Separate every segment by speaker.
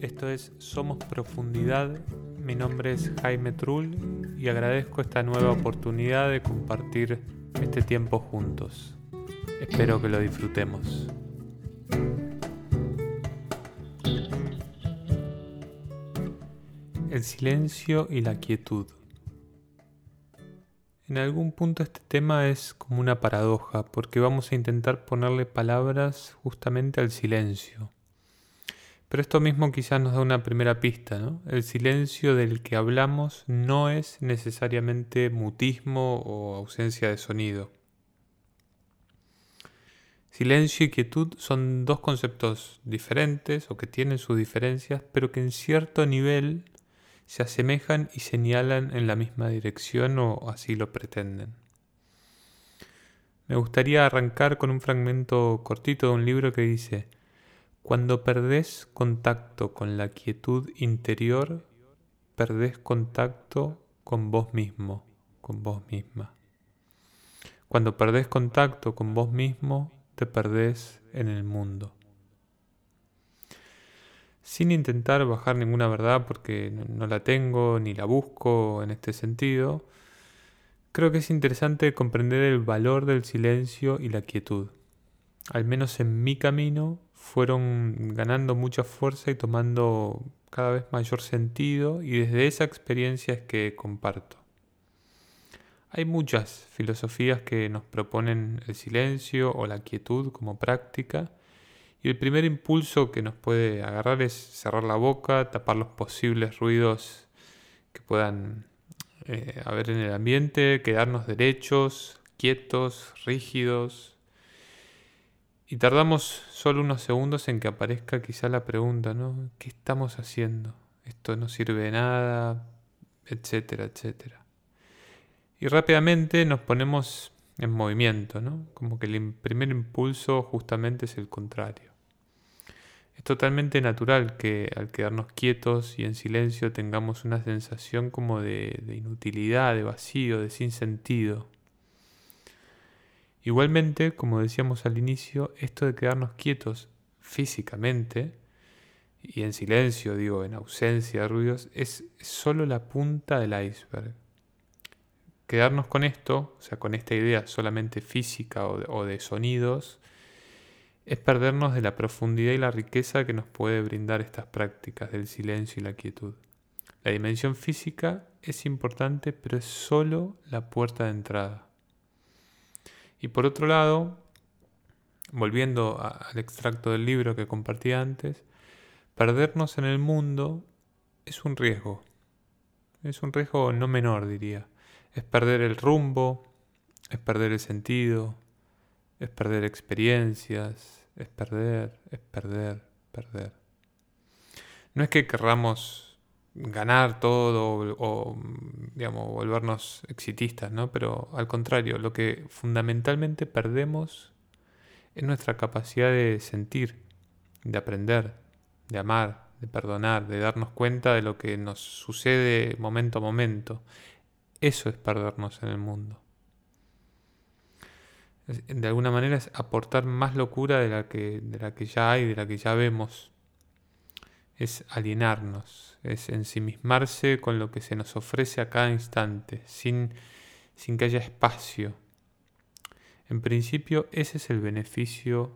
Speaker 1: Esto es Somos Profundidad. Mi nombre es Jaime Trull y agradezco esta nueva oportunidad de compartir este tiempo juntos. Espero que lo disfrutemos. El silencio y la quietud. En algún punto este tema es como una paradoja, porque vamos a intentar ponerle palabras justamente al silencio. Pero esto mismo quizás nos da una primera pista, ¿no? El silencio del que hablamos no es necesariamente mutismo o ausencia de sonido. Silencio y quietud son dos conceptos diferentes o que tienen sus diferencias, pero que en cierto nivel se asemejan y señalan en la misma dirección o así lo pretenden. Me gustaría arrancar con un fragmento cortito de un libro que dice, Cuando perdés contacto con la quietud interior, perdés contacto con vos mismo, con vos misma. Cuando perdés contacto con vos mismo, te perdés en el mundo sin intentar bajar ninguna verdad porque no la tengo ni la busco en este sentido, creo que es interesante comprender el valor del silencio y la quietud. Al menos en mi camino fueron ganando mucha fuerza y tomando cada vez mayor sentido y desde esa experiencia es que comparto. Hay muchas filosofías que nos proponen el silencio o la quietud como práctica y el primer impulso que nos puede agarrar es cerrar la boca, tapar los posibles ruidos que puedan eh, haber en el ambiente, quedarnos derechos, quietos, rígidos. Y tardamos solo unos segundos en que aparezca quizá la pregunta, ¿no? ¿Qué estamos haciendo? Esto no sirve de nada, etcétera, etcétera. Y rápidamente nos ponemos en movimiento, ¿no? Como que el primer impulso justamente es el contrario. Es totalmente natural que al quedarnos quietos y en silencio tengamos una sensación como de, de inutilidad, de vacío, de sinsentido. Igualmente, como decíamos al inicio, esto de quedarnos quietos físicamente y en silencio, digo, en ausencia de ruidos, es solo la punta del iceberg quedarnos con esto, o sea, con esta idea solamente física o de, sonidos, es perdernos de la profundidad y la riqueza que nos puede brindar estas prácticas del silencio y la quietud. La dimensión física es importante, pero es solo la puerta de entrada. Y por otro lado, volviendo al extracto del libro que compartí antes, perdernos en el mundo es un riesgo. Es un riesgo no menor, diría es perder el rumbo, es perder el sentido, es perder experiencias, es perder, es perder, perder. No es que querramos ganar todo o, digamos, volvernos exitistas, ¿no? Pero al contrario, lo que fundamentalmente perdemos es nuestra capacidad de sentir, de aprender, de amar, de perdonar, de darnos cuenta de lo que nos sucede momento a momento. Eso es perdernos en el mundo. De alguna manera es aportar más locura de la que, de la que ya hay, de la que ya vemos. Es alienarnos, es ensimismarse con lo que se nos ofrece a cada instante, sin, sin que haya espacio. En principio, ese es el beneficio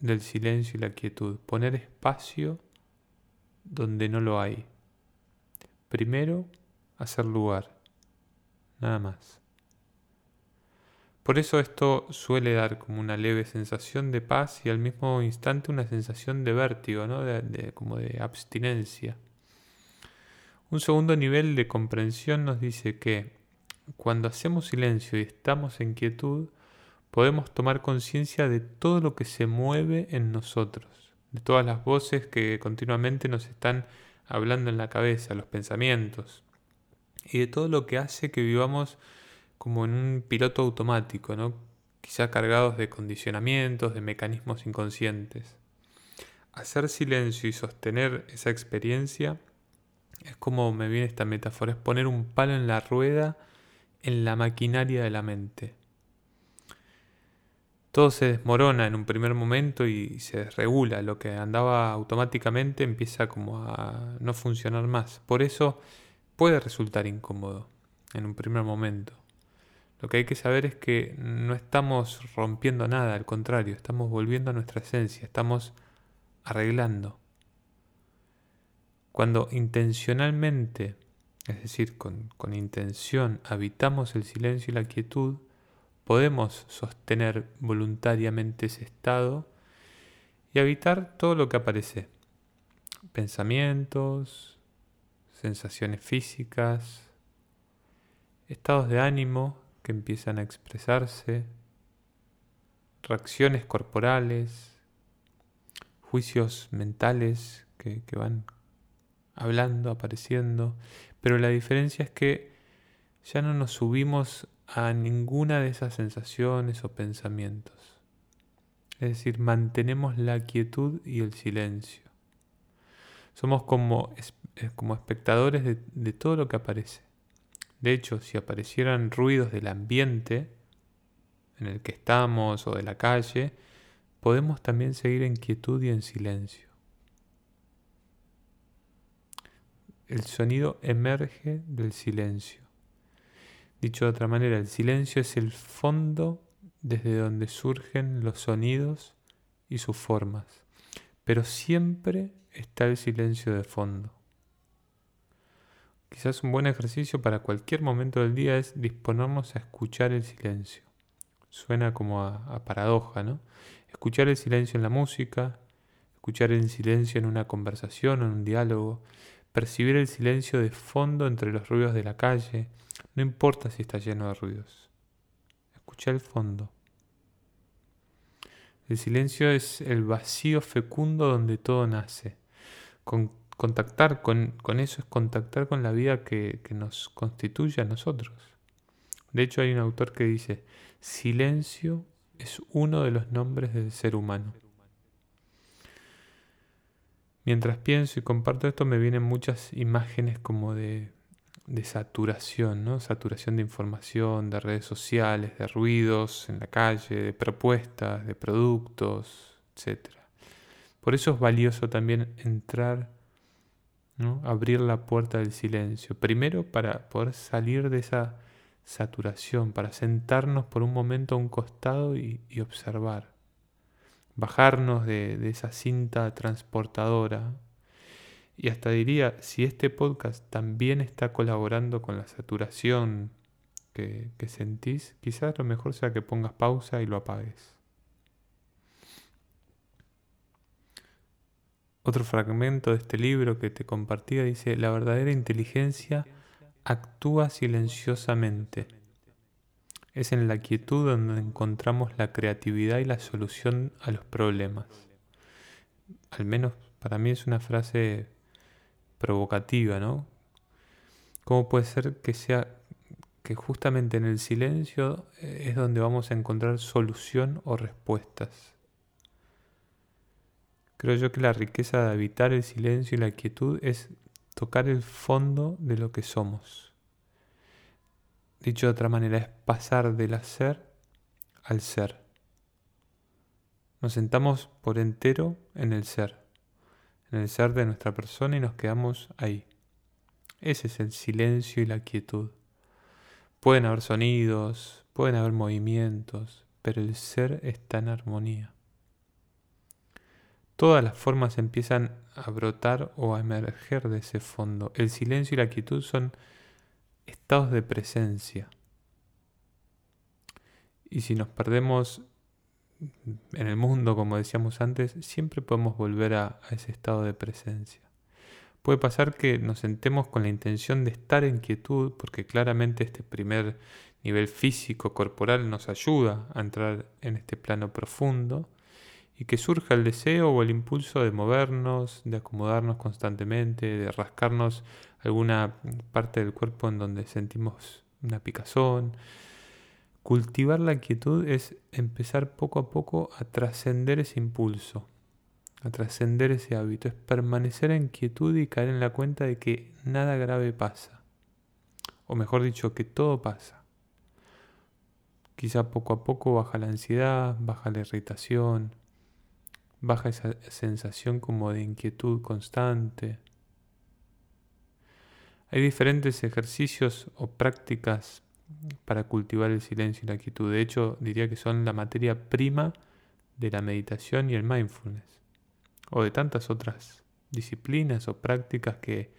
Speaker 1: del silencio y la quietud, poner espacio donde no lo hay. Primero, hacer lugar nada más. Por eso esto suele dar como una leve sensación de paz y al mismo instante una sensación de vértigo, ¿no? de, como de abstinencia. Un segundo nivel de comprensión nos dice que cuando hacemos silencio y estamos en quietud, podemos tomar conciencia de todo lo que se mueve en nosotros, de todas las voces que continuamente nos están hablando en la cabeza, los pensamientos, y de todo lo que hace que vivamos como en un piloto automático, ¿no? quizá cargados de condicionamientos, de mecanismos inconscientes. Hacer silencio y sostener esa experiencia es como me viene esta metáfora, es poner un palo en la rueda en la maquinaria de la mente. todo se desmorona en un primer momento y se desregula. Lo que andaba automáticamente empieza como a no funcionar más. Por eso puede resultar incómodo en un primer momento. Lo que hay que saber es que no estamos rompiendo nada, al contrario, estamos volviendo a nuestra esencia, estamos arreglando. Cuando intencionalmente, es decir, con, con intención, habitamos el silencio y la quietud, podemos sostener voluntariamente ese estado y habitar todo lo que aparece. Pensamientos, sensaciones físicas, estados de ánimo que empiezan a expresarse, reacciones corporales, juicios mentales que, van hablando, apareciendo, pero la diferencia es que ya no nos subimos a ninguna de esas sensaciones o pensamientos. Es decir, mantenemos la quietud y el silencio. Somos como, como espectadores de todo lo que aparece. De hecho, si aparecieran ruidos del ambiente en el que estamos o de la calle, podemos también seguir en quietud y en silencio. El sonido emerge del silencio. Dicho de otra manera, el silencio es el fondo desde donde surgen los sonidos y sus formas, pero siempre está el silencio de fondo. Quizás un buen ejercicio para cualquier momento del día es disponernos a escuchar el silencio. Suena como a, paradoja, ¿no? Escuchar el silencio en la música, escuchar el silencio en una conversación o en un diálogo, percibir el silencio de fondo entre los ruidos de la calle, no importa si está lleno de ruidos. Escucha el fondo. El silencio es el vacío fecundo donde todo nace. Con, contactar con, eso es contactar con la vida que, que nos constituye a nosotros. De hecho hay un autor que dice, silencio es uno de los nombres del ser humano. Mientras pienso y comparto esto me vienen muchas imágenes como de, saturación, ¿no? Saturación de información, de redes sociales, de ruidos en la calle, de propuestas, de productos, etc. Por eso es valioso también entrar, abrir la puerta del silencio. Primero para poder salir de esa saturación, para sentarnos por un momento a un costado y observar bajarnos de, esa cinta transportadora. Y hasta diría, si este podcast también está colaborando con la saturación que, que sentís, quizás lo mejor sea que pongas pausa y lo apagues. Otro fragmento de este libro que te compartía dice, la verdadera inteligencia actúa silenciosamente es en la quietud donde encontramos la creatividad y la solución a los problemas. Al menos para mí es una frase provocativa, ¿no? ¿Cómo puede ser que sea que justamente en el silencio eh, es donde vamos a encontrar solución o respuestas? Creo yo que la riqueza de habitar el silencio y la quietud es tocar el fondo de lo que somos. Dicho de otra manera, es pasar del hacer al ser. Nos sentamos por entero en el ser, en el ser de nuestra persona y nos quedamos ahí. Ese es el silencio y la quietud. Pueden haber sonidos, pueden haber movimientos, pero el ser está en armonía. Todas las formas empiezan a brotar o a emerger de ese fondo. El silencio y la quietud son estados de presencia. Y si nos perdemos en el mundo, como decíamos antes, siempre podemos volver a, ese estado de presencia. Puede pasar que nos sentemos con la intención de estar en quietud, porque claramente este primer nivel físico, corporal, nos ayuda a entrar en este plano profundo, y que surja el deseo o el impulso de movernos, de acomodarnos constantemente, de rascarnos alguna parte del cuerpo en donde sentimos una picazón. Cultivar la quietud es empezar poco a poco a trascender ese impulso, a trascender ese hábito, es permanecer en quietud y caer en la cuenta de que nada grave pasa, o mejor dicho, que todo pasa. Quizá poco a poco baja la ansiedad, baja la irritación, baja esa sensación como de inquietud constante. Hay diferentes ejercicios o prácticas para cultivar el silencio y la quietud. De hecho, diría que son la materia prima de la meditación y el mindfulness, o de tantas otras disciplinas o prácticas que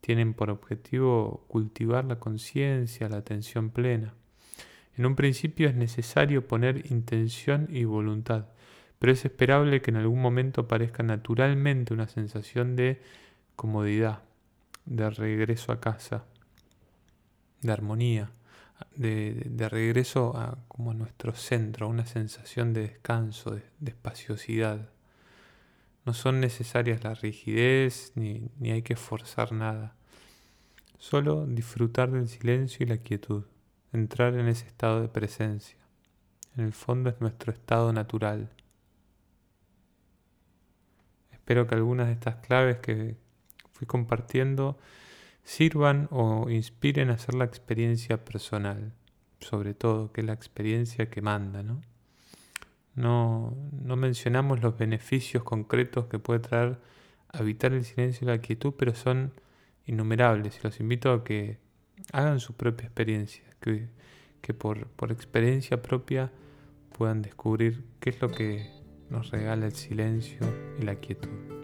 Speaker 1: tienen por objetivo cultivar la conciencia, la atención plena. En un principio es necesario poner intención y voluntad, pero es esperable que en algún momento aparezca naturalmente una sensación de comodidad, de regreso a casa, de armonía, de, regreso a, como a nuestro centro, una sensación de descanso, de, espaciosidad. No son necesarias la rigidez ni, ni hay que forzar nada. Solo disfrutar del silencio y la quietud, entrar en ese estado de presencia. En el fondo es nuestro estado natural. Espero que algunas de estas claves que fui compartiendo sirvan o inspiren a hacer la experiencia personal, sobre todo, que es la experiencia que manda, ¿no? No, no mencionamos los beneficios concretos que puede traer habitar el silencio y la quietud, pero son innumerables y los invito a que hagan su propia experiencia, que, que por, por experiencia propia puedan descubrir qué es lo que nos regala el silencio y la quietud.